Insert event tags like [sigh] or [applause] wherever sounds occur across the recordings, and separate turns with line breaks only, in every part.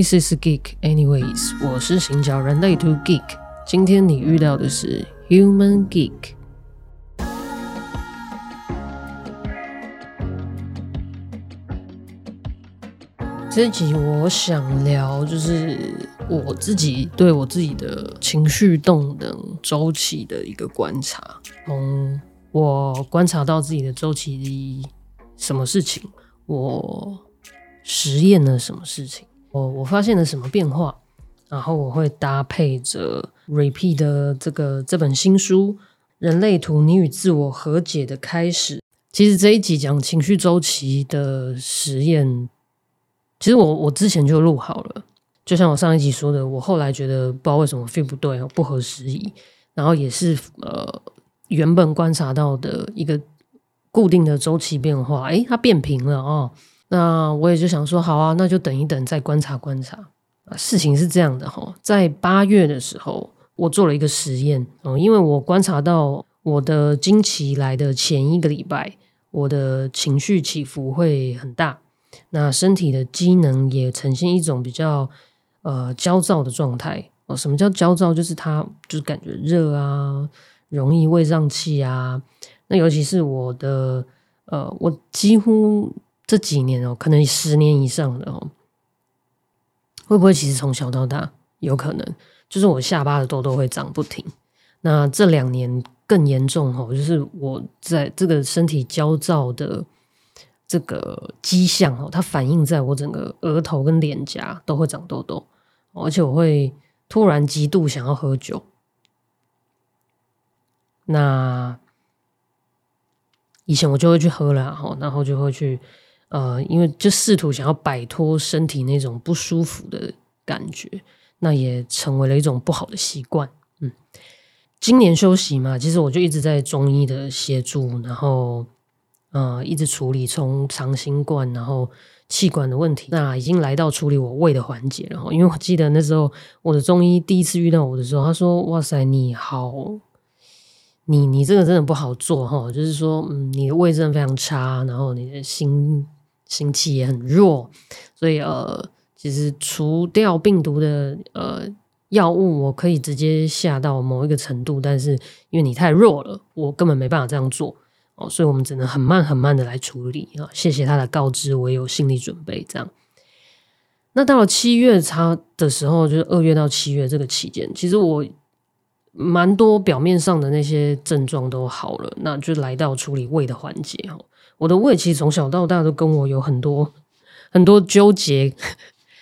this is Geek. Anyways，我是行脚人类 To Geek。今天你遇到的是 Human Geek。这集我想聊，就是我自己对我自己的情绪动能周期的一个观察。从我观察到自己的周期里，什么事情，我实验了什么事情，我我发现了什么变化，然后我会搭配着 Repeat 的这个这本新书《人类图：你与自我和解的开始》。其实这一集讲情绪周期的实验。其实我我之前就录好了，就像我上一集说的，我后来觉得不知道为什么 feel 不对，不合时宜，然后也是呃原本观察到的一个固定的周期变化，诶，它变平了哦。那我也就想说，好啊，那就等一等再观察观察。事情是这样的哈，在八月的时候，我做了一个实验哦，因为我观察到我的经期来的前一个礼拜，我的情绪起伏会很大。那身体的机能也呈现一种比较呃焦躁的状态哦。什么叫焦躁？就是它就是感觉热啊，容易胃胀气啊。那尤其是我的呃，我几乎这几年哦，可能十年以上的哦，会不会其实从小到大有可能，就是我下巴的痘痘会长不停。那这两年更严重哦，就是我在这个身体焦躁的。这个迹象哦，它反映在我整个额头跟脸颊都会长痘痘，而且我会突然极度想要喝酒。那以前我就会去喝了，然后就会去呃，因为就试图想要摆脱身体那种不舒服的感觉，那也成为了一种不好的习惯。嗯，今年休息嘛，其实我就一直在中医的协助，然后。呃，一直处理从长新冠，然后气管的问题，那已经来到处理我胃的环节了。因为我记得那时候我的中医第一次遇到我的时候，他说：“哇塞，你好，你你这个真的不好做哈，就是说，嗯，你的胃真的非常差，然后你的心心气也很弱，所以呃，其实除掉病毒的呃药物，我可以直接下到某一个程度，但是因为你太弱了，我根本没办法这样做。”哦，所以我们只能很慢很慢的来处理啊。谢谢他的告知，我有心理准备。这样，那到了七月差的时候，就是二月到七月这个期间，其实我蛮多表面上的那些症状都好了，那就来到处理胃的环节。哦，我的胃其实从小到大都跟我有很多很多纠结，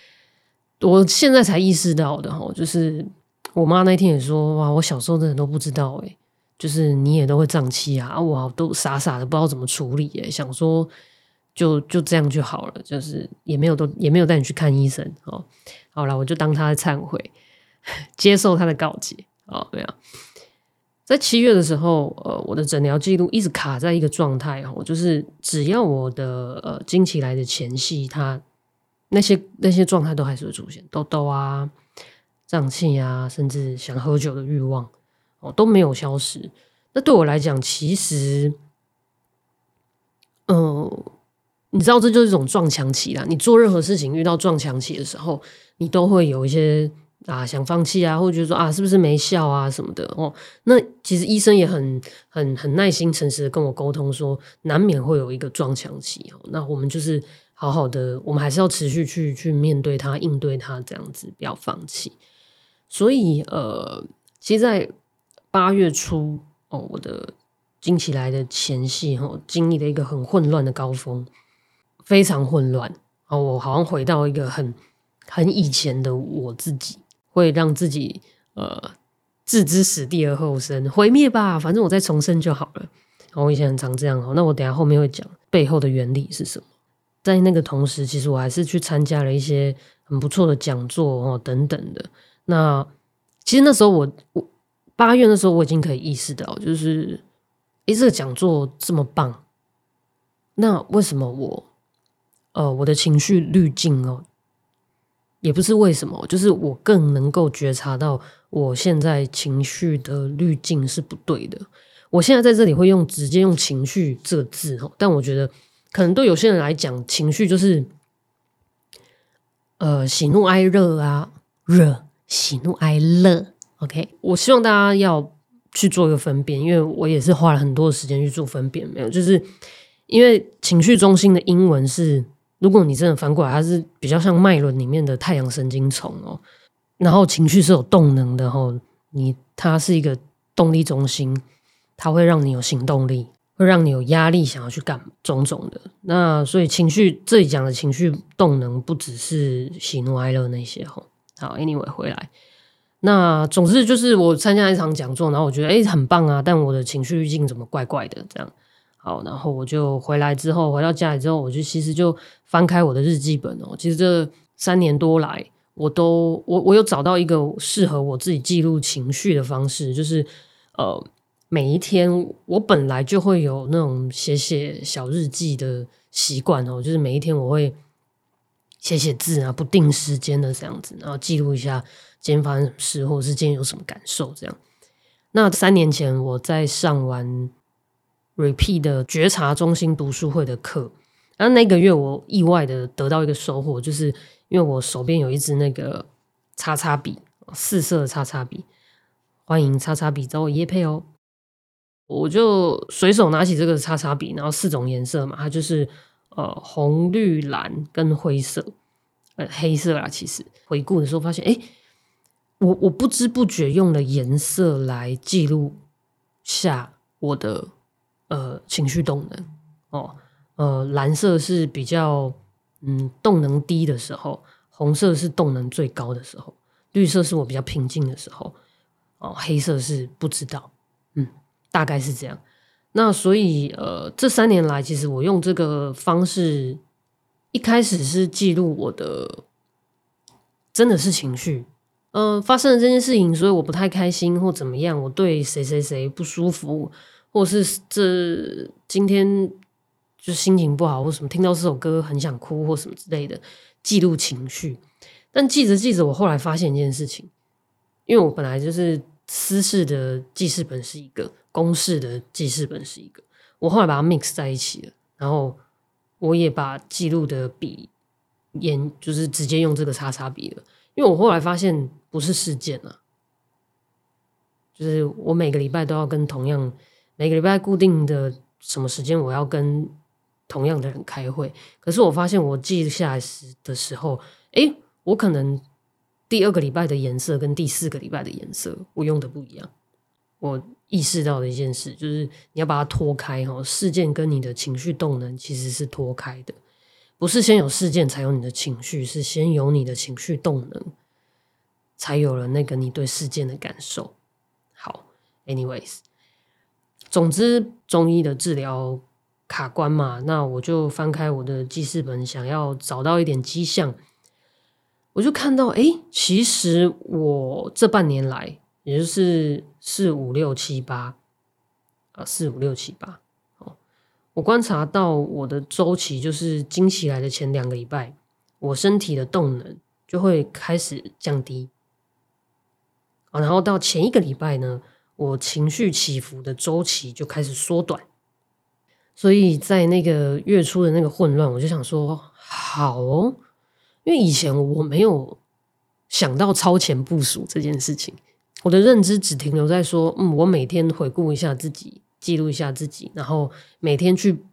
[laughs] 我现在才意识到的哈，就是我妈那天也说，哇，我小时候真的都不知道哎。就是你也都会胀气啊，我都傻傻的不知道怎么处理耶，想说就就这样就好了，就是也没有都也没有带你去看医生哦。好了，我就当他的忏悔，[laughs] 接受他的告诫哦。没有，在七月的时候，呃，我的诊疗记录一直卡在一个状态哦，就是只要我的呃经期来的前夕，它那些那些状态都还是会出现痘痘啊、胀气啊，甚至想喝酒的欲望。哦，都没有消失。那对我来讲，其实，嗯，你知道，这就是一种撞墙期啦。你做任何事情遇到撞墙期的时候，你都会有一些啊想放弃啊，或者觉得说啊是不是没效啊什么的哦。那其实医生也很很很耐心、诚实的跟我沟通说，难免会有一个撞墙期哦。那我们就是好好的，我们还是要持续去去面对它、应对它，这样子不要放弃。所以呃，其实，在八月初哦，我的经起来的前戏哦，经历了一个很混乱的高峰，非常混乱哦，我好像回到一个很很以前的我自己，会让自己呃置之死地而后生，毁灭吧，反正我再重生就好了。我以前很常这样哦，那我等下后面会讲背后的原理是什么。在那个同时，其实我还是去参加了一些很不错的讲座哦等等的。那其实那时候我我。八月的时候，我已经可以意识到，就是，诶，这个讲座这么棒，那为什么我，呃，我的情绪滤镜哦，也不是为什么，就是我更能够觉察到，我现在情绪的滤镜是不对的。我现在在这里会用直接用情绪这个字哦，但我觉得可能对有些人来讲，情绪就是呃喜怒哀乐啊，热喜怒哀乐。OK，我希望大家要去做一个分辨，因为我也是花了很多的时间去做分辨。没有，就是因为情绪中心的英文是，如果你真的翻过来，它是比较像脉轮里面的太阳神经丛哦。然后情绪是有动能的哦，你它是一个动力中心，它会让你有行动力，会让你有压力，想要去干种种的。那所以情绪这里讲的情绪动能，不只是喜怒哀乐那些吼。好，Anyway 回来。那总之就是我参加一场讲座，然后我觉得哎很棒啊，但我的情绪滤镜怎么怪怪的这样？好，然后我就回来之后回到家里之后，我就其实就翻开我的日记本哦。其实这三年多来，我都我我有找到一个适合我自己记录情绪的方式，就是呃每一天我本来就会有那种写写小日记的习惯哦，就是每一天我会写写字啊，不定时间的这样子，然后记录一下。今天发生什么事，或者是今天有什么感受？这样。那三年前我在上完 Repeat 的觉察中心读书会的课，然后那个月我意外的得到一个收获，就是因为我手边有一支那个叉叉笔，四色的叉叉笔，欢迎叉叉笔找我叶配哦。我就随手拿起这个叉叉笔，然后四种颜色嘛，它就是呃红、绿、蓝跟灰色，呃黑色啦。其实回顾的时候发现，哎。我我不知不觉用了颜色来记录下我的呃情绪动能哦，呃蓝色是比较嗯动能低的时候，红色是动能最高的时候，绿色是我比较平静的时候，哦黑色是不知道，嗯大概是这样。那所以呃这三年来，其实我用这个方式，一开始是记录我的真的是情绪。嗯，发生了这件事情，所以我不太开心或怎么样，我对谁谁谁不舒服，或是这今天就心情不好，或什么听到这首歌很想哭或什么之类的，记录情绪。但记着记着，我后来发现一件事情，因为我本来就是私事的记事本是一个，公事的记事本是一个，我后来把它 mix 在一起了，然后我也把记录的笔沿就是直接用这个叉叉笔了。因为我后来发现不是事件啊，就是我每个礼拜都要跟同样每个礼拜固定的什么时间我要跟同样的人开会，可是我发现我记下来时的时候，哎，我可能第二个礼拜的颜色跟第四个礼拜的颜色我用的不一样。我意识到的一件事就是你要把它脱开哈，事件跟你的情绪动能其实是脱开的。不是先有事件才有你的情绪，是先有你的情绪动能，才有了那个你对事件的感受。好，anyways，总之中医的治疗卡关嘛，那我就翻开我的记事本，想要找到一点迹象，我就看到，哎，其实我这半年来，也就是四五六七八啊，四五六七八。哦我观察到我的周期就是经期来的前两个礼拜，我身体的动能就会开始降低啊，然后到前一个礼拜呢，我情绪起伏的周期就开始缩短。所以在那个月初的那个混乱，我就想说，好哦，因为以前我没有想到超前部署这件事情，我的认知只停留在说，嗯，我每天回顾一下自己。记录一下自己，然后每天去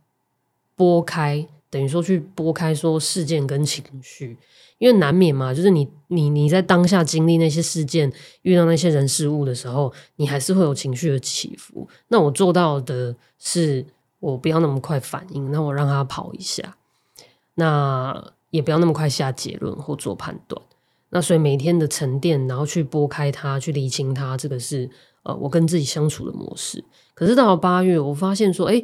拨开，等于说去拨开说事件跟情绪，因为难免嘛，就是你你你在当下经历那些事件，遇到那些人事物的时候，你还是会有情绪的起伏。那我做到的是，我不要那么快反应，那我让他跑一下，那也不要那么快下结论或做判断。那所以每天的沉淀，然后去拨开它，去理清它，这个是呃我跟自己相处的模式。可是到了八月，我发现说，哎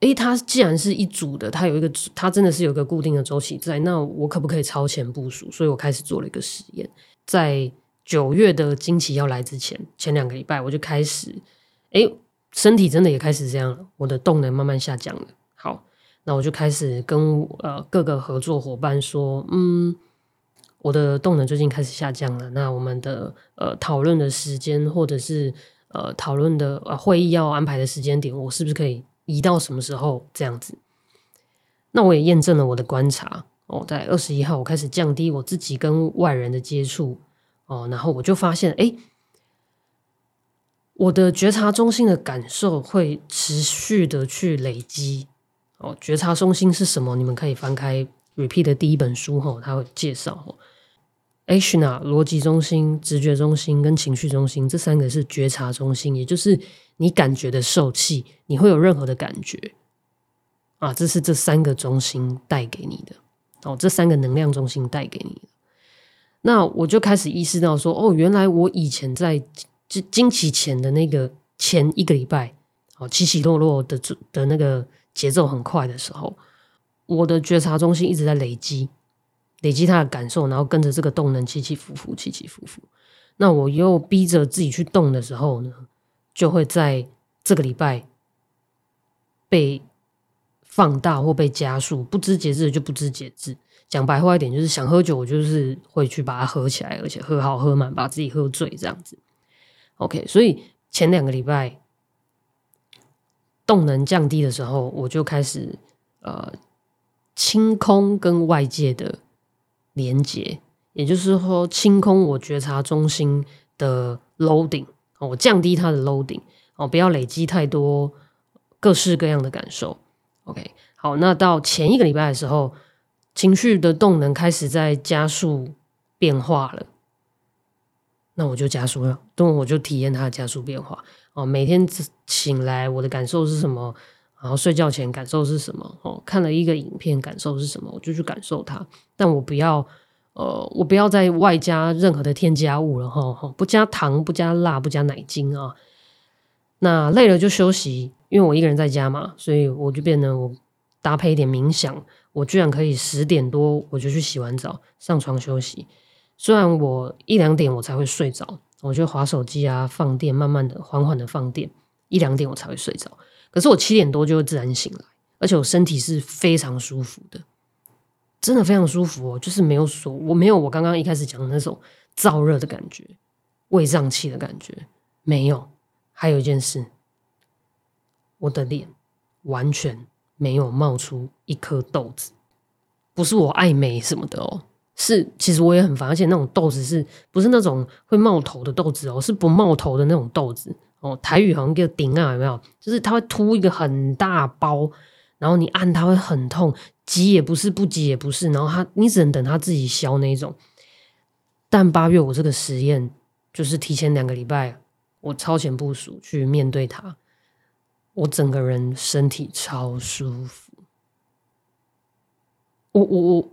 哎，它既然是一组的，它有一个，它真的是有一个固定的周期在。那我可不可以超前部署？所以我开始做了一个实验，在九月的惊奇要来之前，前两个礼拜我就开始，哎，身体真的也开始这样了，我的动能慢慢下降了。好，那我就开始跟呃各个合作伙伴说，嗯，我的动能最近开始下降了。那我们的呃讨论的时间或者是。呃，讨论的呃会议要安排的时间点，我是不是可以移到什么时候这样子？那我也验证了我的观察，哦，在二十一号我开始降低我自己跟外人的接触哦，然后我就发现，哎，我的觉察中心的感受会持续的去累积。哦，觉察中心是什么？你们可以翻开 Repeat 的第一本书哈，它会介绍。Ashna 逻辑中心、直觉中心跟情绪中心这三个是觉察中心，也就是你感觉的受气，你会有任何的感觉啊，这是这三个中心带给你的。哦，这三个能量中心带给你的。那我就开始意识到说，哦，原来我以前在惊惊奇前的那个前一个礼拜，哦，起起落落的的那个。节奏很快的时候，我的觉察中心一直在累积，累积他的感受，然后跟着这个动能起起伏伏，起起伏伏。那我又逼着自己去动的时候呢，就会在这个礼拜被放大或被加速，不知节制就不知节制。讲白话一点，就是想喝酒，我就是会去把它喝起来，而且喝好喝满，把自己喝醉这样子。OK，所以前两个礼拜。动能降低的时候，我就开始呃清空跟外界的连接，也就是说清空我觉察中心的 loading，我降低它的 loading，哦，不要累积太多各式各样的感受。OK，好，那到前一个礼拜的时候，情绪的动能开始在加速变化了，那我就加速了，动我就体验它的加速变化。哦，每天醒来，我的感受是什么？然后睡觉前感受是什么？哦，看了一个影片，感受是什么？我就去感受它。但我不要，呃，我不要再外加任何的添加物了，哈，哈，不加糖，不加辣，不加奶精啊。那累了就休息，因为我一个人在家嘛，所以我就变得我搭配一点冥想，我居然可以十点多我就去洗完澡，上床休息。虽然我一两点我才会睡着。我就划手机啊，放电，慢慢的、缓缓的放电，一两点我才会睡着。可是我七点多就会自然醒来，而且我身体是非常舒服的，真的非常舒服哦，就是没有锁，我没有我刚刚一开始讲的那种燥热的感觉、胃胀气的感觉，没有。还有一件事，我的脸完全没有冒出一颗痘子，不是我爱美什么的哦。是，其实我也很烦，而且那种豆子是不是那种会冒头的豆子哦？是不冒头的那种豆子哦。台语好像叫顶啊，有没有？就是它会凸一个很大包，然后你按它会很痛，挤也不是，不挤也不是，然后它你只能等它自己消那种。但八月我这个实验就是提前两个礼拜，我超前部署去面对它，我整个人身体超舒服。我我我。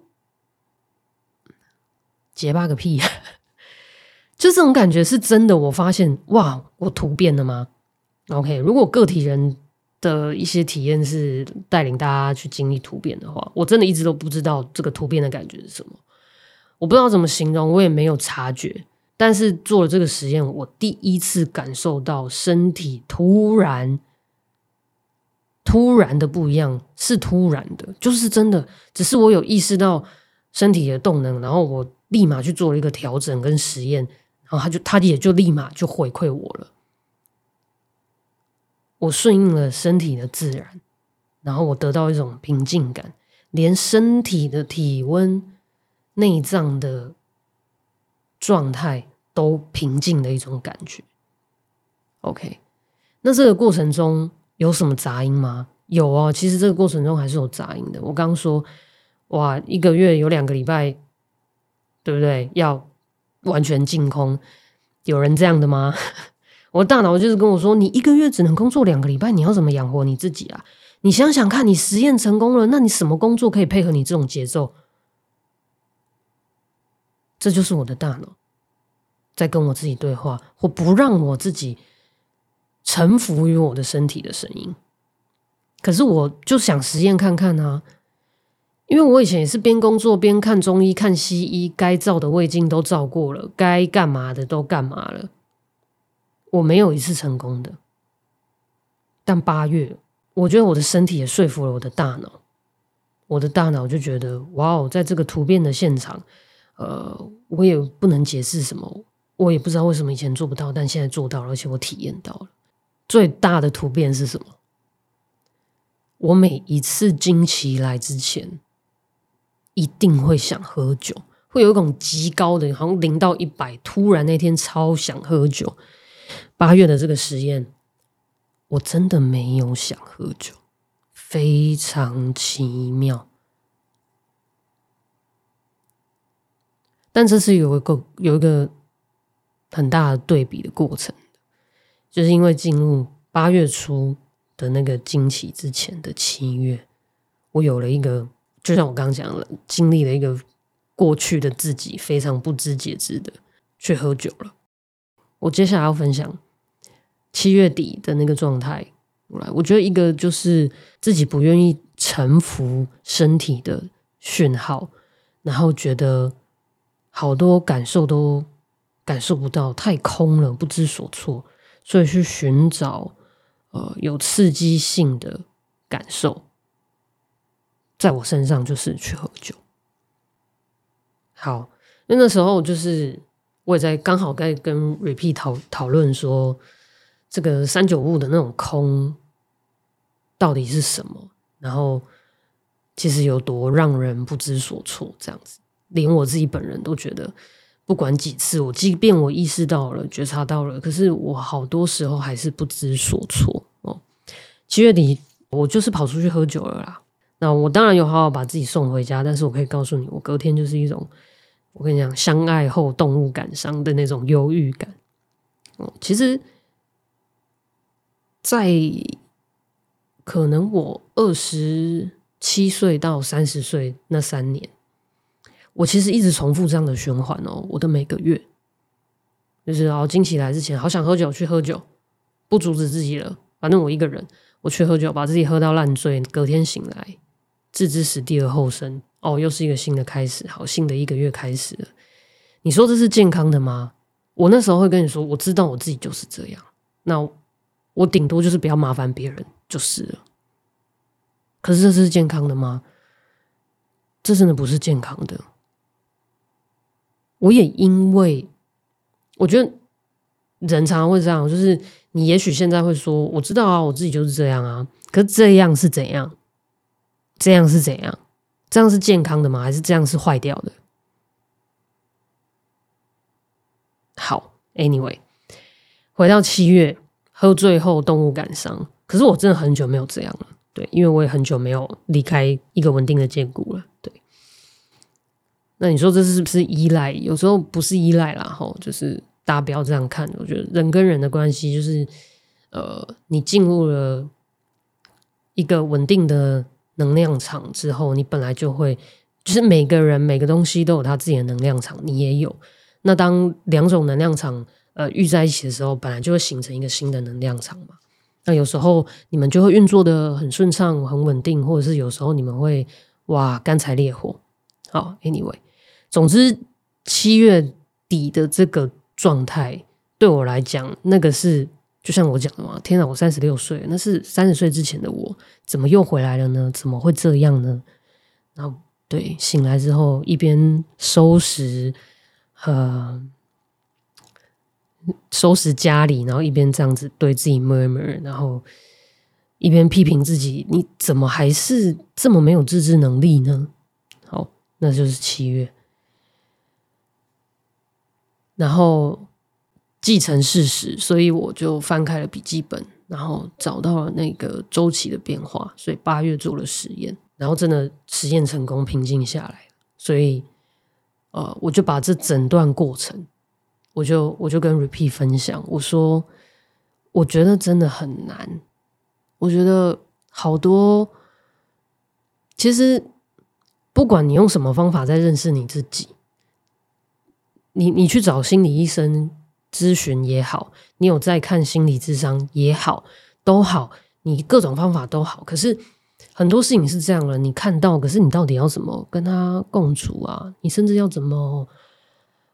结巴个屁！就这种感觉是真的。我发现哇，我突变了吗？OK，如果个体人的一些体验是带领大家去经历突变的话，我真的一直都不知道这个突变的感觉是什么。我不知道怎么形容，我也没有察觉。但是做了这个实验，我第一次感受到身体突然、突然的不一样，是突然的，就是真的。只是我有意识到身体的动能，然后我。立马去做了一个调整跟实验，然后他就他也就立马就回馈我了。我顺应了身体的自然，然后我得到一种平静感，连身体的体温、内脏的状态都平静的一种感觉。OK，那这个过程中有什么杂音吗？有啊，其实这个过程中还是有杂音的。我刚刚说，哇，一个月有两个礼拜。对不对？要完全净空，有人这样的吗？[laughs] 我大脑就是跟我说，你一个月只能工作两个礼拜，你要怎么养活你自己啊？你想想看，你实验成功了，那你什么工作可以配合你这种节奏？这就是我的大脑在跟我自己对话，或不让我自己臣服于我的身体的声音。可是我就想实验看看啊。因为我以前也是边工作边看中医、看西医，该照的胃镜都照过了，该干嘛的都干嘛了，我没有一次成功的。但八月，我觉得我的身体也说服了我的大脑，我的大脑就觉得，哇哦，在这个突变的现场，呃，我也不能解释什么，我也不知道为什么以前做不到，但现在做到了，而且我体验到了。最大的突变是什么？我每一次惊奇来之前。一定会想喝酒，会有一种极高的，好像零到一百，突然那天超想喝酒。八月的这个实验，我真的没有想喝酒，非常奇妙。但这是有一个有一个很大的对比的过程，就是因为进入八月初的那个惊奇之前的七月，我有了一个。就像我刚刚讲了，经历了一个过去的自己非常不知节制的去喝酒了。我接下来要分享七月底的那个状态。来，我觉得一个就是自己不愿意臣服身体的讯号，然后觉得好多感受都感受不到，太空了，不知所措，所以去寻找呃有刺激性的感受。在我身上就是去喝酒。好，那那时候就是我也在刚好在跟 Repeat 讨讨论说，这个三九五的那种空到底是什么，然后其实有多让人不知所措，这样子，连我自己本人都觉得，不管几次，我即便我意识到了、觉察到了，可是我好多时候还是不知所措哦。七月底，我就是跑出去喝酒了啦。那我当然有好好把自己送回家，但是我可以告诉你，我隔天就是一种，我跟你讲，相爱后动物感伤的那种忧郁感。哦，其实，在可能我二十七岁到三十岁那三年，我其实一直重复这样的循环哦。我的每个月，就是哦，惊奇来之前，好想喝酒，去喝酒，不阻止自己了，反正我一个人，我去喝酒，把自己喝到烂醉，隔天醒来。置之死地而后生，哦，又是一个新的开始，好，新的一个月开始了。你说这是健康的吗？我那时候会跟你说，我知道我自己就是这样。那我顶多就是不要麻烦别人就是了。可是这是健康的吗？这真的不是健康的。我也因为我觉得人常常会这样，就是你也许现在会说，我知道啊，我自己就是这样啊。可是这样是怎样？这样是怎样？这样是健康的吗？还是这样是坏掉的？好，Anyway，回到七月，喝醉后动物感伤。可是我真的很久没有这样了，对，因为我也很久没有离开一个稳定的坚固了，对。那你说这是不是依赖？有时候不是依赖啦，吼，就是大家不要这样看。我觉得人跟人的关系就是，呃，你进入了一个稳定的。能量场之后，你本来就会，就是每个人每个东西都有他自己的能量场，你也有。那当两种能量场呃遇在一起的时候，本来就会形成一个新的能量场嘛。那有时候你们就会运作的很顺畅、很稳定，或者是有时候你们会哇干柴烈火。好，Anyway，总之七月底的这个状态对我来讲，那个是。就像我讲的嘛，天哪！我三十六岁，那是三十岁之前的我，怎么又回来了呢？怎么会这样呢？然后，对，醒来之后一边收拾，呃，收拾家里，然后一边这样子对自己默念然后一边批评自己：你怎么还是这么没有自制能力呢？好，那就是七月，然后。继承事实，所以我就翻开了笔记本，然后找到了那个周期的变化。所以八月做了实验，然后真的实验成功，平静下来。所以，呃，我就把这整段过程，我就我就跟 Repeat 分享，我说，我觉得真的很难。我觉得好多，其实不管你用什么方法在认识你自己，你你去找心理医生。咨询也好，你有在看心理智商也好，都好，你各种方法都好。可是很多事情是这样了，你看到，可是你到底要怎么跟他共处啊？你甚至要怎么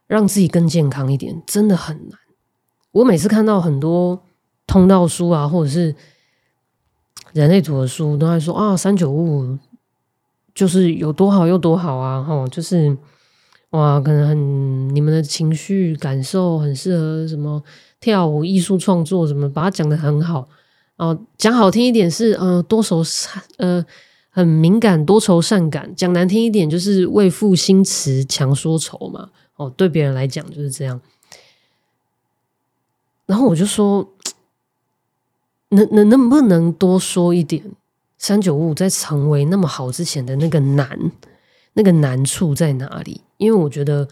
让自己更健康一点，真的很难。我每次看到很多通道书啊，或者是人类组的书，都在说啊，三九五就是有多好，有多好啊，哈，就是。哇，可能很你们的情绪感受很适合什么跳舞、艺术创作什么，把它讲的很好。哦，讲好听一点是，呃，多愁善，呃很敏感、多愁善感。讲难听一点，就是为赋新词强说愁嘛。哦，对别人来讲就是这样。然后我就说，[tsk] 能能能不能多说一点？三九五在成为那么好之前的那个难，那个难处在哪里？因为我觉得，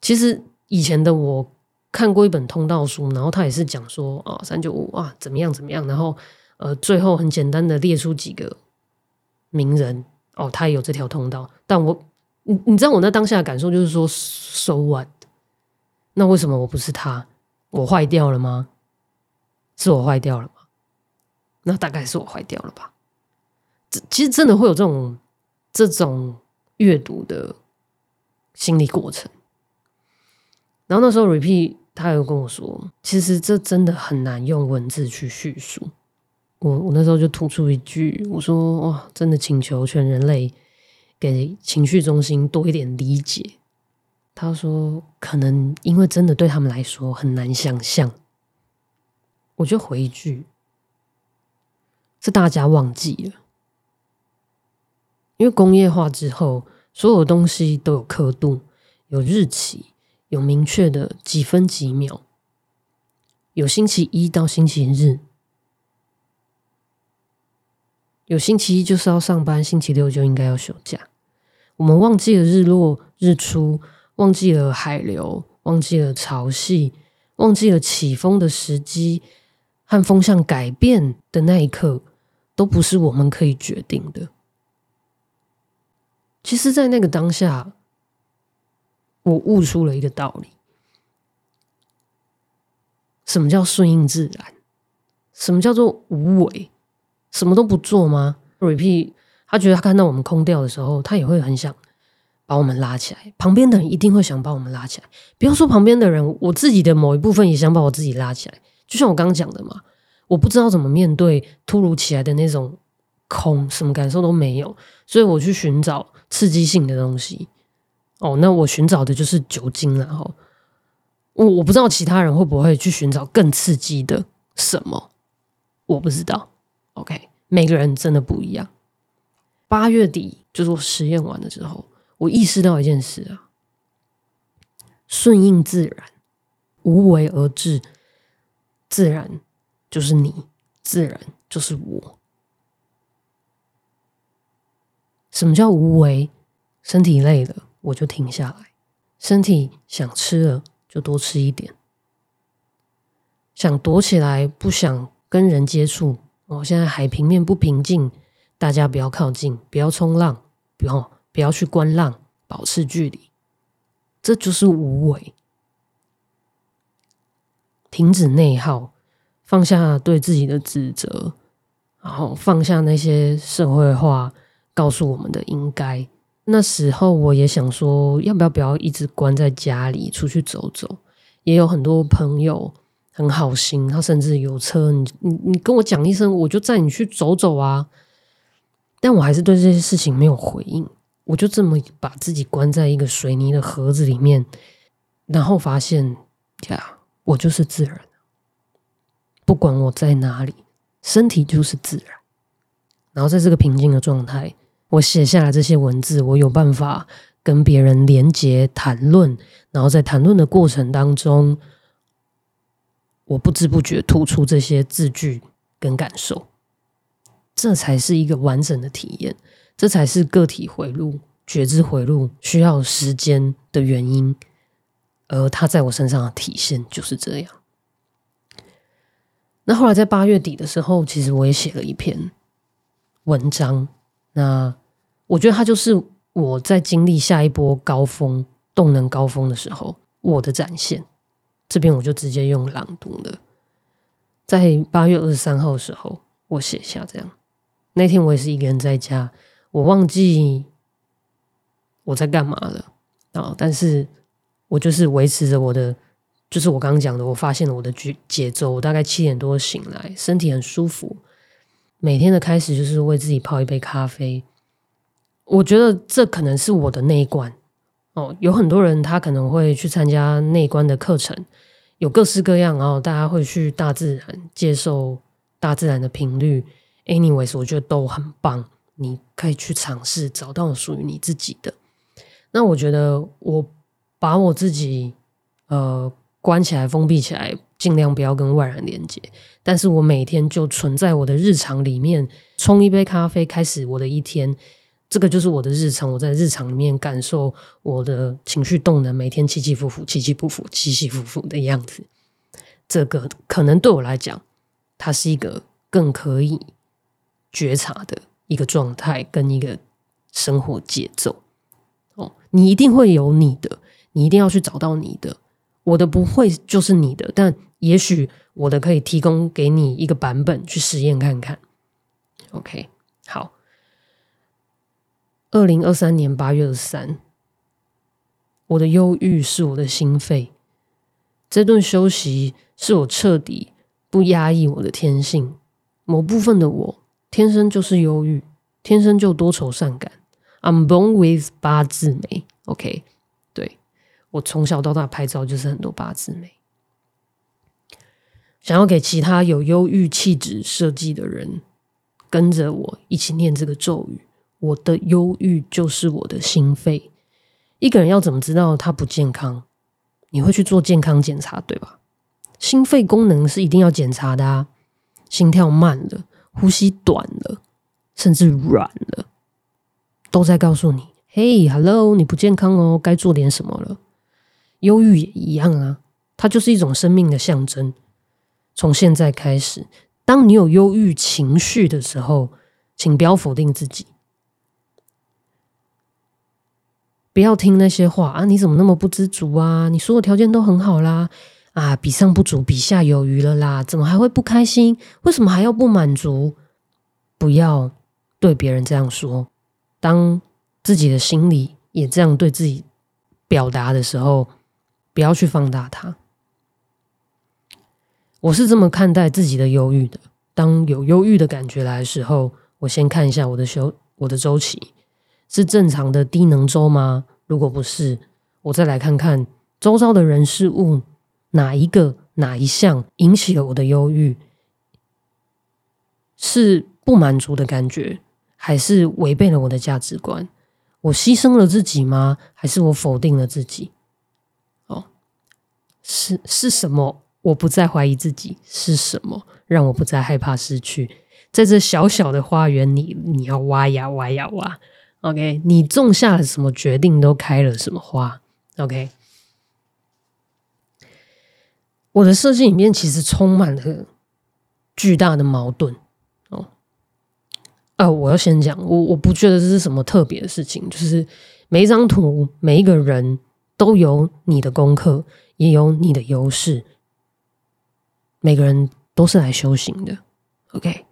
其实以前的我看过一本通道书，然后他也是讲说啊，三九五啊怎么样怎么样，然后呃，最后很简单的列出几个名人哦，他也有这条通道。但我你你知道我那当下的感受就是说，so what？那为什么我不是他？我坏掉了吗？是我坏掉了吗？那大概是我坏掉了吧？这其实真的会有这种这种阅读的心理过程。然后那时候 repeat 他有跟我说，其实这真的很难用文字去叙述。我我那时候就吐出一句，我说：“哇，真的请求全人类给情绪中心多一点理解。”他说：“可能因为真的对他们来说很难想象。”我就回一句。是大家忘记了，因为工业化之后，所有东西都有刻度、有日期、有明确的几分几秒，有星期一到星期日，有星期一就是要上班，星期六就应该要休假。我们忘记了日落、日出，忘记了海流，忘记了潮汐，忘记了起风的时机和风向改变的那一刻。都不是我们可以决定的。其实，在那个当下，我悟出了一个道理：什么叫顺应自然？什么叫做无为？什么都不做吗？Repeat，他觉得他看到我们空掉的时候，他也会很想把我们拉起来。旁边的人一定会想把我们拉起来。不要说旁边的人，我自己的某一部分也想把我自己拉起来。就像我刚刚讲的嘛。我不知道怎么面对突如其来的那种空，什么感受都没有，所以我去寻找刺激性的东西。哦，那我寻找的就是酒精，然后我我不知道其他人会不会去寻找更刺激的什么，我不知道。OK，每个人真的不一样。八月底就是我实验完了之后，我意识到一件事啊：顺应自然，无为而治，自然。就是你，自然就是我。什么叫无为？身体累了，我就停下来；身体想吃了，就多吃一点。想躲起来，不想跟人接触。哦，现在海平面不平静，大家不要靠近，不要冲浪，不要不要去观浪，保持距离。这就是无为，停止内耗。放下对自己的指责，然后放下那些社会化告诉我们的应该。那时候我也想说，要不要不要一直关在家里，出去走走？也有很多朋友很好心，他甚至有车，你你你跟我讲一声，我就载你去走走啊。但我还是对这些事情没有回应，我就这么把自己关在一个水泥的盒子里面，然后发现呀，我就是自然。不管我在哪里，身体就是自然。然后在这个平静的状态，我写下来这些文字，我有办法跟别人连接谈论。然后在谈论的过程当中，我不知不觉吐出这些字句跟感受，这才是一个完整的体验。这才是个体回路、觉知回路需要时间的原因。而它在我身上的体现就是这样。那后来在八月底的时候，其实我也写了一篇文章。那我觉得它就是我在经历下一波高峰、动能高峰的时候，我的展现。这边我就直接用朗读了。在八月二十三号的时候，我写下这样。那天我也是一个人在家，我忘记我在干嘛了啊！但是我就是维持着我的。就是我刚刚讲的，我发现了我的节节奏。我大概七点多醒来，身体很舒服。每天的开始就是为自己泡一杯咖啡。我觉得这可能是我的内观哦。有很多人他可能会去参加内观的课程，有各式各样，然后大家会去大自然接受大自然的频率 anyways，我觉得都很棒，你可以去尝试找到属于你自己的。那我觉得我把我自己呃关起来、封闭起来，尽量不要跟外人连接。但是我每天就存在我的日常里面，冲一杯咖啡，开始我的一天。这个就是我的日常，我在日常里面感受我的情绪动能，每天起起伏伏、起起伏伏、起起伏伏的样子。这个可能对我来讲，它是一个更可以觉察的一个状态跟一个生活节奏。哦，你一定会有你的，你一定要去找到你的。我的不会就是你的，但也许我的可以提供给你一个版本去实验看看。OK，好。二零二三年八月二十三，我的忧郁是我的心肺。这顿休息是我彻底不压抑我的天性。某部分的我天生就是忧郁，天生就多愁善感。I'm born with 八字眉。OK，我从小到大拍照就是很多八字眉。想要给其他有忧郁气质设计的人跟着我一起念这个咒语。我的忧郁就是我的心肺。一个人要怎么知道他不健康？你会去做健康检查，对吧？心肺功能是一定要检查的啊！心跳慢了，呼吸短了，甚至软了，都在告诉你：“嘿，hello，你不健康哦，该做点什么了。”忧郁也一样啊，它就是一种生命的象征。从现在开始，当你有忧郁情绪的时候，请不要否定自己。不要听那些话啊！你怎么那么不知足啊？你所有条件都很好啦，啊，比上不足，比下有余了啦，怎么还会不开心？为什么还要不满足？不要对别人这样说。当自己的心里也这样对自己表达的时候，不要去放大它。我是这么看待自己的忧郁的。当有忧郁的感觉来的时候，我先看一下我的休我的周期。是正常的低能周吗？如果不是，我再来看看周遭的人事物哪一个哪一项引起了我的忧郁？是不满足的感觉，还是违背了我的价值观？我牺牲了自己吗？还是我否定了自己？是是什么？我不再怀疑自己是什么，让我不再害怕失去。在这小小的花园里，你要挖呀挖呀挖。OK，你种下了什么决定，都开了什么花。OK，我的设计里面其实充满了巨大的矛盾。哦，呃，我要先讲，我我不觉得这是什么特别的事情，就是每一张图，每一个人都有你的功课，也有你的优势，每个人都是来修行的。OK。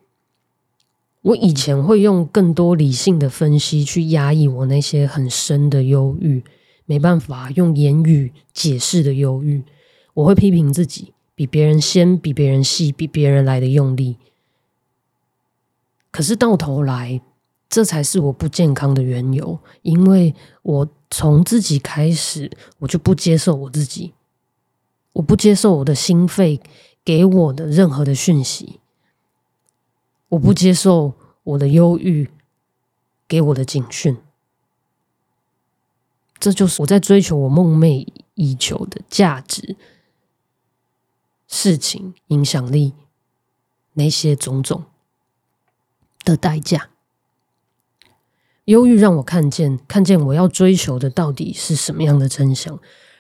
我以前会用更多理性的分析去压抑我那些很深的忧郁，没办法用言语解释的忧郁。我会批评自己，比别人先，比别人细，比别人来的用力。可是到头来，这才是我不健康的缘由，因为我从自己开始，我就不接受我自己，我不接受我的心肺给我的任何的讯息。我不接受我的忧郁给我的警讯，这就是我在追求我梦寐以求的价值、事情、影响力那些种种的代价。忧郁让我看见，看见我要追求的到底是什么样的真相，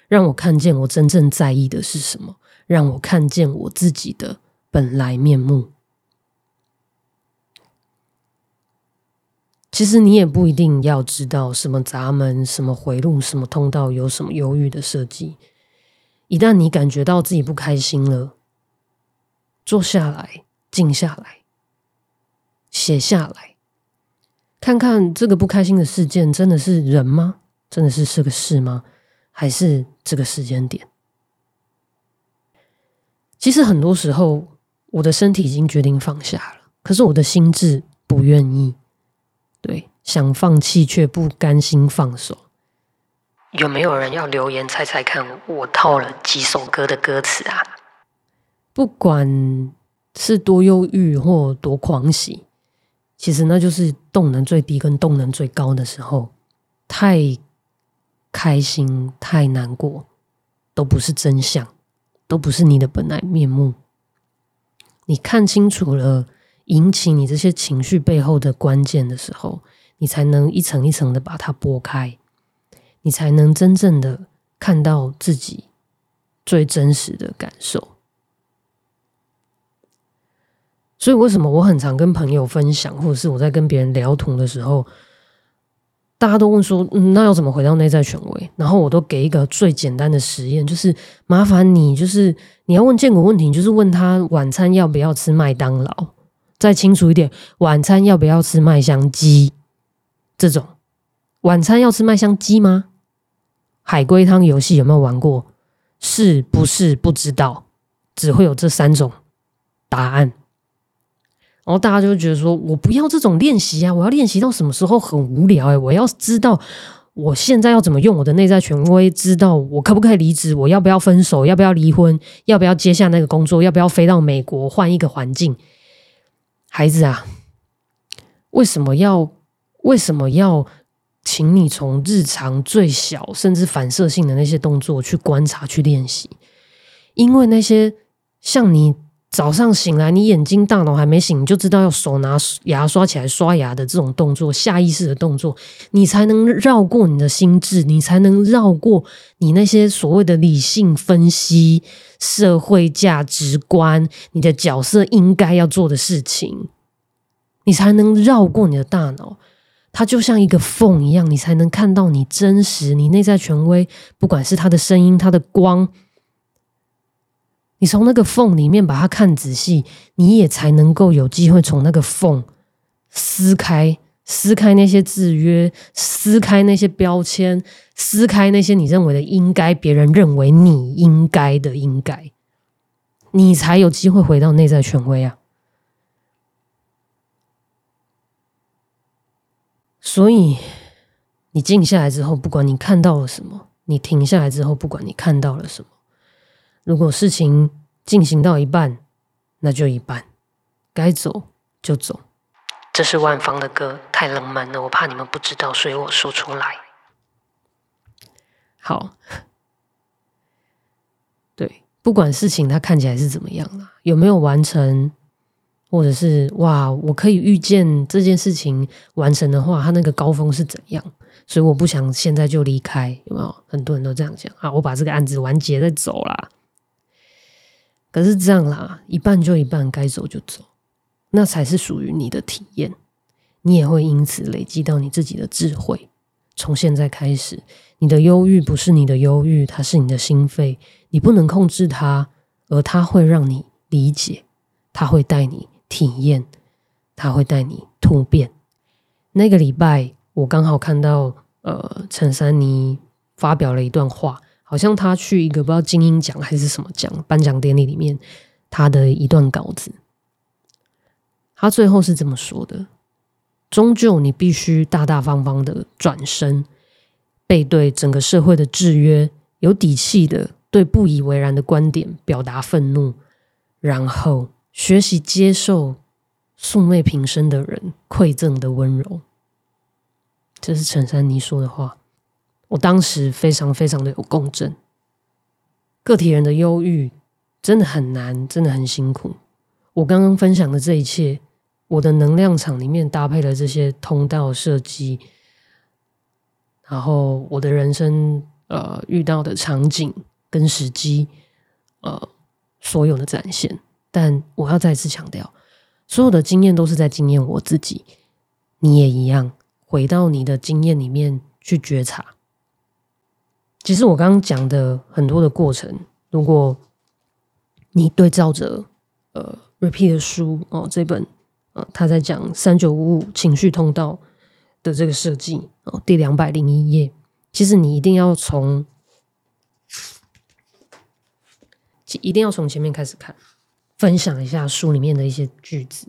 让我看见我真正在意的是什么，让我看见我自己的本来面目。其实你也不一定要知道什么闸门、什么回路、什么通道有什么犹豫的设计。一旦你感觉到自己不开心了，坐下来，静下来，写下来，看看这个不开心的事件真的是人吗？真的是是个事吗？还是这个时间点？其实很多时候，我的身体已经决定放下了，可是我的心智不愿意。对，想放弃却不甘心放手。有没有人要留言猜猜看，我套了几首歌的歌词啊？不管是多忧郁或多狂喜，其实那就是动能最低跟动能最高的时候。太开心、太难过，都不是真相，都不是你的本来面目。你看清楚了引起你这些情绪背后的关键的时候，你才能一层一层的把它拨开，你才能真正的看到自己最真实的感受。所以，为什么我很常跟朋友分享，或者是我在跟别人聊同的时候，大家都问说：“，那要怎么回到内在权威？”然后我都给一个最简单的实验，就是麻烦你，就是你要问建国问题，就是问他晚餐要不要吃麦当劳？再清楚一点，晚餐要不要吃麦香鸡？这种晚餐要吃麦香鸡吗？海龟汤游戏有没有玩过？是不是不知道？只会有这三种答案。然后大家就觉得说：“我不要这种练习啊！我要练习到什么时候很无聊哎！我要知道我现在要怎么用我的内在权威，知道我可不可以离职，我要不要分手，要不要离婚，要不要接下那个工作，要不要飞到美国换一个环境？孩子啊，为什么要为什么要请你从日常最小甚至反射性的那些动作去观察去练习？因为那些像你。”早上醒来，你眼睛大脑还没醒，你就知道要手拿牙刷起来刷牙的这种动作，下意识的动作，你才能绕过你的心智，你才能绕过你那些所谓的理性分析、社会价值观、你的角色应该要做的事情，你才能绕过你的大脑。它就像一个缝一样，你才能看到你真实、你内在权威，不管是它的声音、它的光。你从那个缝里面把它看仔细，你也才能够有机会从那个缝撕开、撕开那些制约、撕开那些标签、撕开那些你认为的应该、别人认为你应该的应该，你才有机会回到内在权威啊！所以，你静下来之后，不管你看到了什么；你停下来之后，不管你看到了什么。如果事情进行到一半，那就一半，该走就走。这是万芳的歌，太冷门了，我怕你们不知道，所以我说出来。好，对，不管事情它看起来是怎么样了，有没有完成，或者是哇，我可以预见这件事情完成的话，它那个高峰是怎样？所以我不想现在就离开，有没有？很多人都这样讲啊，我把这个案子完结再走啦。可是这样啦，一半就一半，该走就走，那才是属于你的体验。你也会因此累积到你自己的智慧。从现在开始，你的忧郁不是你的忧郁，它是你的心肺，你不能控制它，而它会让你理解，它会带你体验，它会带你突变。那个礼拜，我刚好看到呃，陈珊妮发表了一段话。好像他去一个不知道精英奖还是什么奖颁奖典礼里面，他的一段稿子，他最后是这么说的：终究你必须大大方方的转身，背对整个社会的制约，有底气的对不以为然的观点表达愤怒，然后学习接受素昧平生的人馈赠的温柔。这是陈珊妮说的话。我当时非常非常的有共振，个体人的忧郁真的很难，真的很辛苦。我刚刚分享的这一切，我的能量场里面搭配了这些通道设计，然后我的人生呃遇到的场景跟时机，呃所有的展现。但我要再次强调，所有的经验都是在经验我自己，你也一样，回到你的经验里面去觉察。其实我刚刚讲的很多的过程，如果你对照着呃 repeat 的书哦，这本呃他在讲三九五五情绪通道的这个设计哦，第两百零一页，其实你一定要从一定要从前面开始看，分享一下书里面的一些句子，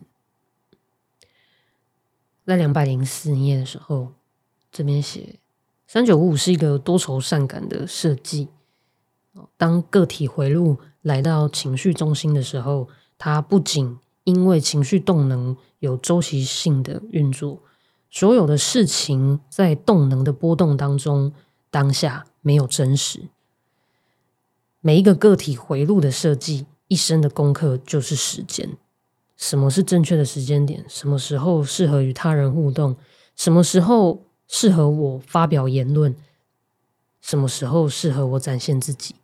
在两百零四页的时候，这边写。三九五五是一个多愁善感的设计。当个体回路来到情绪中心的时候，它不仅因为情绪动能有周期性的运作，所有的事情在动能的波动当中，当下没有真实。每一个个体回路的设计，一生的功课就是时间。什么是正确的时间点？什么时候适合与他人互动？什么时候适合我发表言论？什么时候适合我展现自己？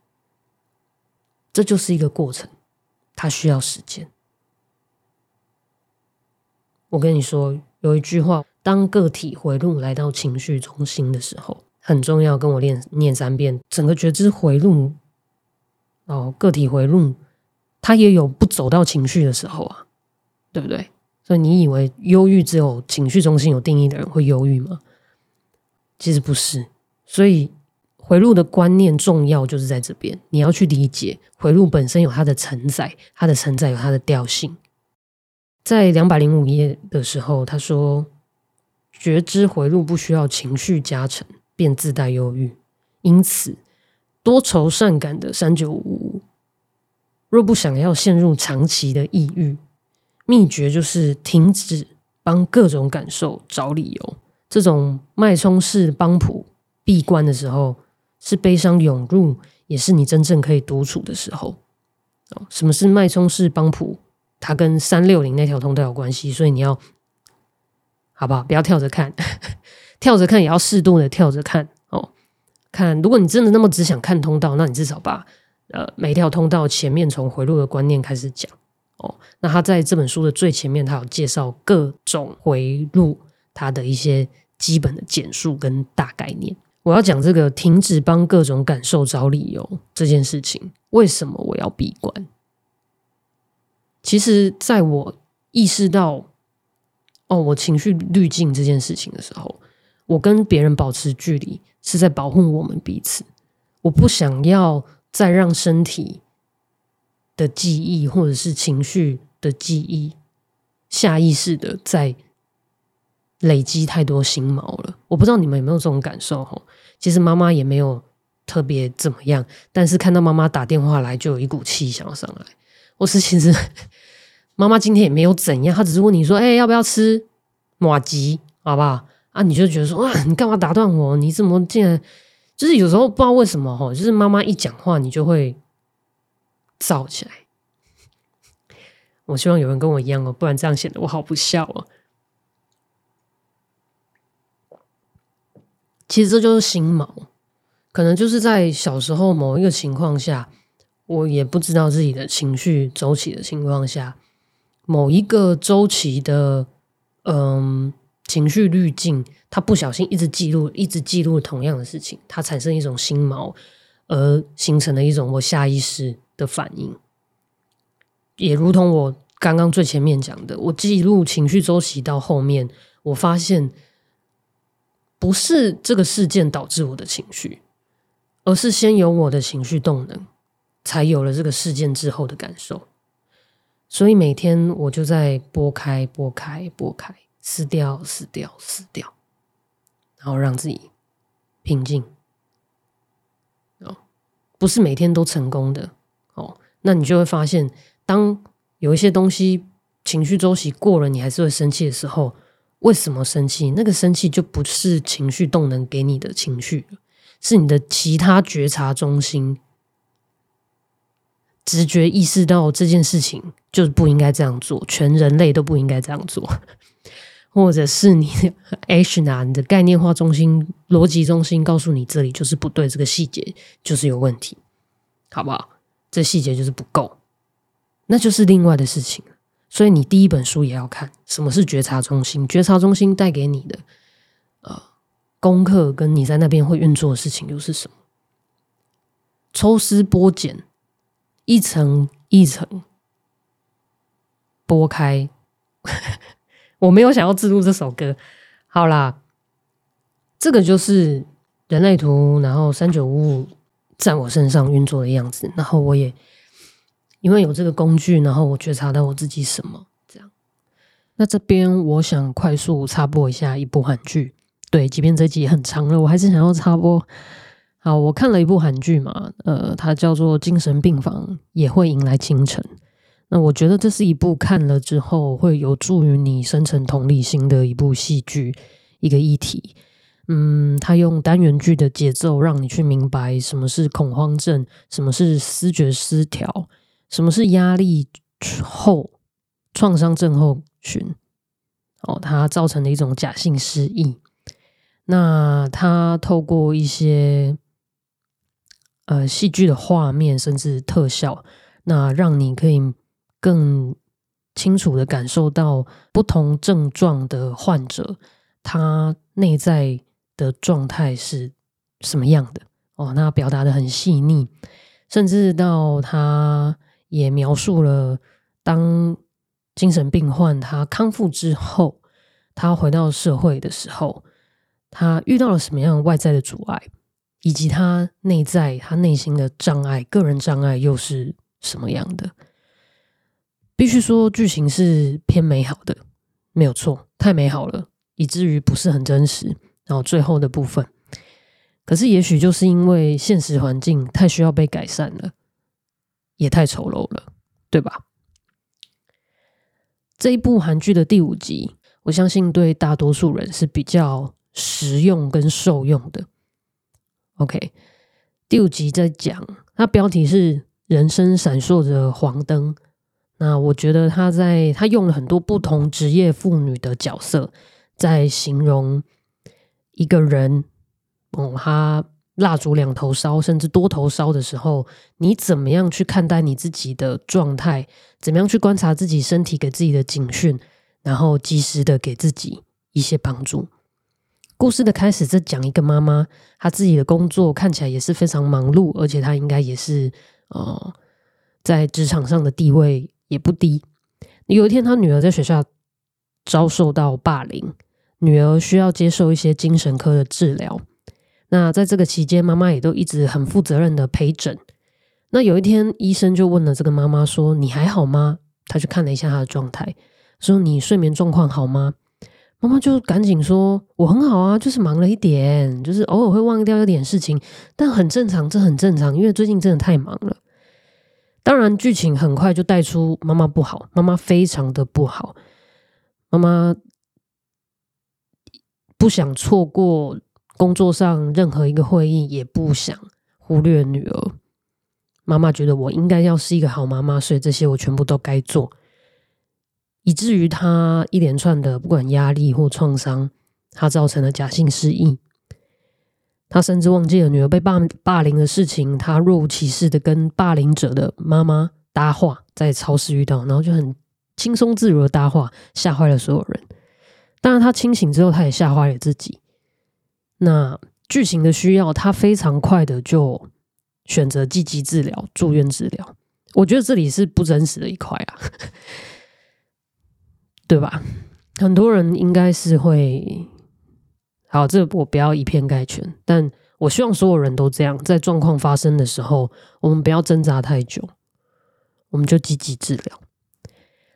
这就是一个过程，它需要时间。我跟你说，有一句话：当个体回路来到情绪中心的时候，很重要。跟我练念三遍，整个觉知回路。哦，个体回路，它也有不走到情绪的时候啊，对不对？所以你以为忧郁只有情绪中心有定义的人会忧郁吗？其实不是。所以回路的观念重要，就是在这边，你要去理解回路本身有它的承载，它的承载有它的调性。在两百零五页的时候，他说：“觉知回路不需要情绪加成，便自带忧郁。因此，多愁善感的三九五五，若不想要陷入长期的抑郁，秘诀就是停止帮各种感受找理由。这种脉冲式帮谱闭关的时候，是悲伤涌入，也是你真正可以独处的时候。哦，什么是脉冲式帮谱？”它跟三六零那条通道有关系，所以你要好不好？不要跳着看，[laughs] 跳着看也要适度的跳着看哦。看，如果你真的那么只想看通道，那你至少把呃每一条通道前面从回路的观念开始讲哦。那他在这本书的最前面，他有介绍各种回路它的一些基本的简述跟大概念。我要讲这个停止帮各种感受找理由这件事情，为什么我要闭关？其实，在我意识到哦，我情绪滤镜这件事情的时候，我跟别人保持距离是在保护我们彼此。我不想要再让身体的记忆或者是情绪的记忆下意识的在累积太多心毛了。我不知道你们有没有这种感受？哈，其实妈妈也没有特别怎么样，但是看到妈妈打电话来，就有一股气想要上来。我是其实 [laughs] 妈妈今天也没有怎样，她只是问你说：“哎，要不要吃马吉？好不好？”啊，你就觉得说：“哇，你干嘛打断我？你怎么竟然就是有时候不知道为什么哈，就是妈妈一讲话你就会燥起来。”我希望有人跟我一样哦，不然这样显得我好不孝哦。其实这就是心毛，可能就是在小时候某一个情况下。我也不知道自己的情绪周期的情况下，某一个周期的嗯情绪滤镜，它不小心一直记录，一直记录同样的事情，它产生一种心锚，而形成了一种我下意识的反应。也如同我刚刚最前面讲的，我记录情绪周期到后面，我发现不是这个事件导致我的情绪，而是先有我的情绪动能。才有了这个事件之后的感受，所以每天我就在拨开、拨开、拨开，撕掉、撕掉、撕掉，然后让自己平静。哦，不是每天都成功的哦，那你就会发现，当有一些东西情绪周期过了，你还是会生气的时候，为什么生气？那个生气就不是情绪动能给你的情绪，是你的其他觉察中心。直觉意识到这件事情就是不应该这样做，全人类都不应该这样做，[laughs] 或者是你 H 拿你的概念化中心、逻辑中心告诉你这里就是不对，这个细节就是有问题，好不好？这细节就是不够，那就是另外的事情。所以你第一本书也要看什么是觉察中心，觉察中心带给你的呃功课，跟你在那边会运作的事情又是什么？抽丝剥茧。一层一层拨开，[laughs] 我没有想要自录这首歌。好啦，这个就是人类图，然后三九五五在我身上运作的样子。然后我也因为有这个工具，然后我觉察到我自己什么这样。那这边我想快速插播一下一部韩剧。对，即便这集很长了，我还是想要插播。好，我看了一部韩剧嘛，呃，它叫做《精神病房也会迎来清晨》。那我觉得这是一部看了之后会有助于你生成同理心的一部戏剧，一个议题。嗯，他用单元剧的节奏让你去明白什么是恐慌症，什么是思觉失调，什么是压力后创伤症候群。哦，它造成的一种假性失忆。那它透过一些呃戏剧的画面，甚至特效，那让你可以更清楚的感受到不同症状的患者他内在的状态是什么样的。哦，那表达的很细腻，甚至到他也描述了当精神病患他康复之后，他回到社会的时候。他遇到了什么样外在的阻碍，以及他内在他内心的障碍，个人障碍又是什么样的？必须说，剧情是偏美好的，没有错，太美好了，以至于不是很真实。然后最后的部分，可是也许就是因为现实环境太需要被改善了，也太丑陋了，对吧？这一部韩剧的第五集，我相信对大多数人是比较。实用跟受用的，OK。第五集在讲，它标题是“人生闪烁着黄灯”。那我觉得他在他用了很多不同职业妇女的角色，在形容一个人，哦，他蜡烛两头烧，甚至多头烧的时候，你怎么样去看待你自己的状态？怎么样去观察自己身体给自己的警讯，然后及时的给自己一些帮助。故事的开始在讲一个妈妈，她自己的工作看起来也是非常忙碌，而且她应该也是呃在职场上的地位也不低。有一天，她女儿在学校遭受到霸凌，女儿需要接受一些精神科的治疗。那在这个期间，妈妈也都一直很负责任的陪诊。那有一天，医生就问了这个妈妈说：“你还好吗？”她去看了一下她的状态，说：“你睡眠状况好吗？”妈妈就赶紧说：“我很好啊，就是忙了一点，就是偶尔会忘掉一点事情，但很正常，这很正常，因为最近真的太忙了。”当然，剧情很快就带出妈妈不好，妈妈非常的不好，妈妈不想错过工作上任何一个会议，也不想忽略女儿。妈妈觉得我应该要是一个好妈妈，所以这些我全部都该做。以至于他一连串的不管压力或创伤，他造成了假性失忆。他甚至忘记了女儿被霸霸凌的事情。他若无其事的跟霸凌者的妈妈搭话，在超市遇到，然后就很轻松自如的搭话，吓坏了所有人。当然，他清醒之后，他也吓坏了自己。那剧情的需要，他非常快的就选择积极治疗、住院治疗。我觉得这里是不真实的一块啊。对吧？很多人应该是会好，这我不要以偏概全，但我希望所有人都这样，在状况发生的时候，我们不要挣扎太久，我们就积极治疗。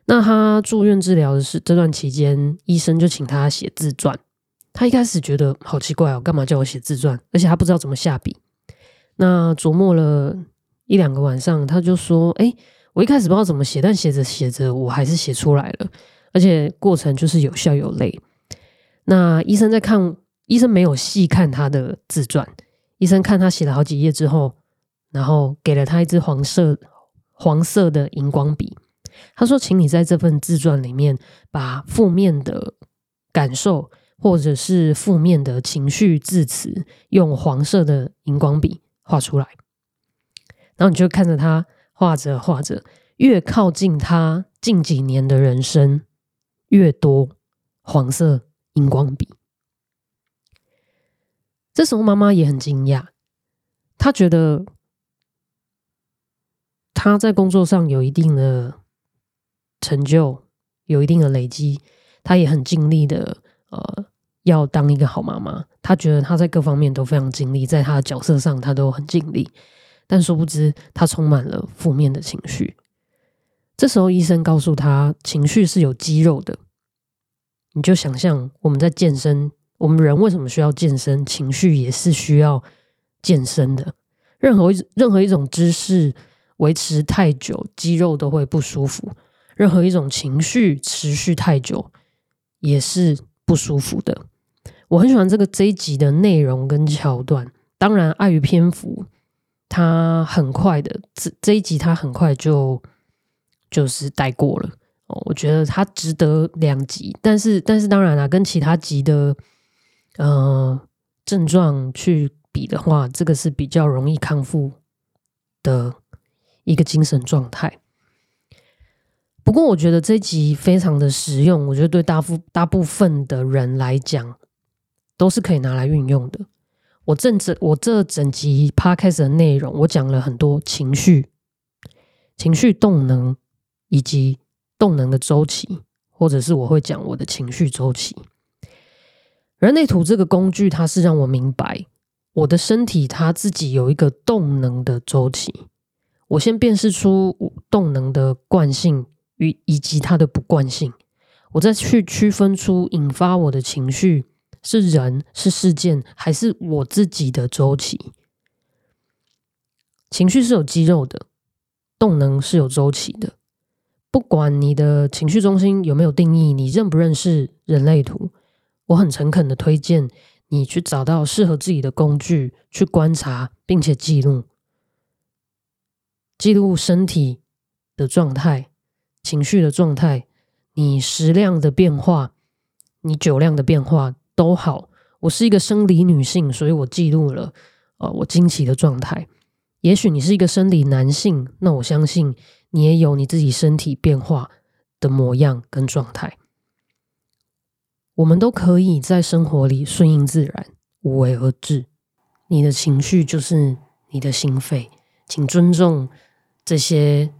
那他住院治疗的是这段期间，医生就请他写自传。他一开始觉得好奇怪哦，干嘛叫我写自传？而且他不知道怎么下笔。那琢磨了一两个晚上，他就说：“哎，我一开始不知道怎么写，但写着写着，我还是写出来了。”而且过程就是有笑有泪。那医生在看，医生没有细看他的自传。医生看他写了好几页之后，然后给了他一支黄色黄色的荧光笔。他说：“请你在这份自传里面，把负面的感受或者是负面的情绪字词，用黄色的荧光笔画出来。”然后你就看着他画着画着，越靠近他近几年的人生。越多黄色荧光笔，这时候妈妈也很惊讶，她觉得她在工作上有一定的成就，有一定的累积，她也很尽力的呃，要当一个好妈妈。她觉得她在各方面都非常尽力，在她的角色上她都很尽力，但殊不知她充满了负面的情绪。这时候，医生告诉她，情绪是有肌肉的。你就想象我们在健身，我们人为什么需要健身？情绪也是需要健身的。任何一任何一种姿势，维持太久，肌肉都会不舒服。任何一种情绪持续太久，也是不舒服的。我很喜欢这个这一集的内容跟桥段，当然碍于篇幅，它很快的这这一集它很快就就是带过了哦。我觉得它值得两集，但是但是当然啦，跟其他集的呃症状去比的话，这个是比较容易康复。的一个精神状态。不过，我觉得这集非常的实用，我觉得对大部大部分的人来讲都是可以拿来运用的。我正这我这整集 podcast 的内容，我讲了很多情绪、情绪动能以及动能的周期，或者是我会讲我的情绪周期。人类图这个工具，它是让我明白。我的身体它自己有一个动能的周期，我先辨识出动能的惯性与以及它的不惯性，我再去区分出引发我的情绪是人是事件还是我自己的周期。情绪是有肌肉的，动能是有周期的。不管你的情绪中心有没有定义，你认不认识人类图，我很诚恳的推荐。你去找到适合自己的工具，去观察并且记录，记录身体的状态、情绪的状态，你食量的变化、你酒量的变化都好。我是一个生理女性，所以我记录了呃我惊奇的状态。也许你是一个生理男性，那我相信你也有你自己身体变化的模样跟状态。我们都可以在生活里顺应自然，无为而治。你的情绪就是你的心肺，请尊重这些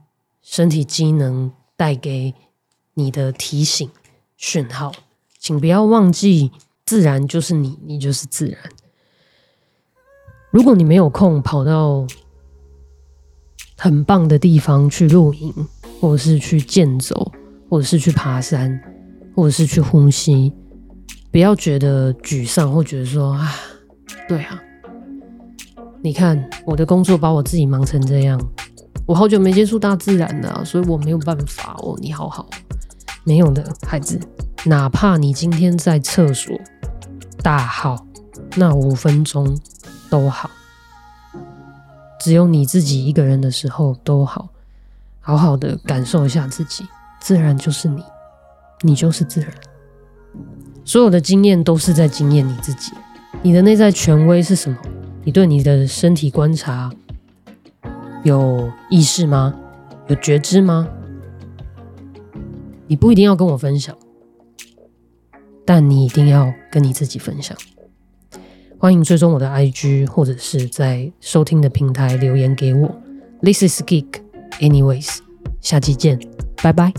身体机能带给你的提醒讯号，请不要忘记，自然就是你，你就是自然。如果你没有空跑到很棒的地方去露营，或者是去健走，或者是去爬山，或者是去呼吸。不要觉得沮丧，或觉得说啊，对啊，你看我的工作把我自己忙成这样，我好久没接触大自然了，所以我没有办法哦。你好好，没有的孩子，哪怕你今天在厕所大号那五分钟都好，只有你自己一个人的时候都好，好好的感受一下自己，自然就是你，你就是自然。所有的经验都是在经验你自己。你的内在权威是什么？你对你的身体观察有意识吗？有觉知吗？你不一定要跟我分享，但你一定要跟你自己分享。欢迎追踪我的 IG，或者是在收听的平台留言给我。This is geek, anyways。下期见，拜拜。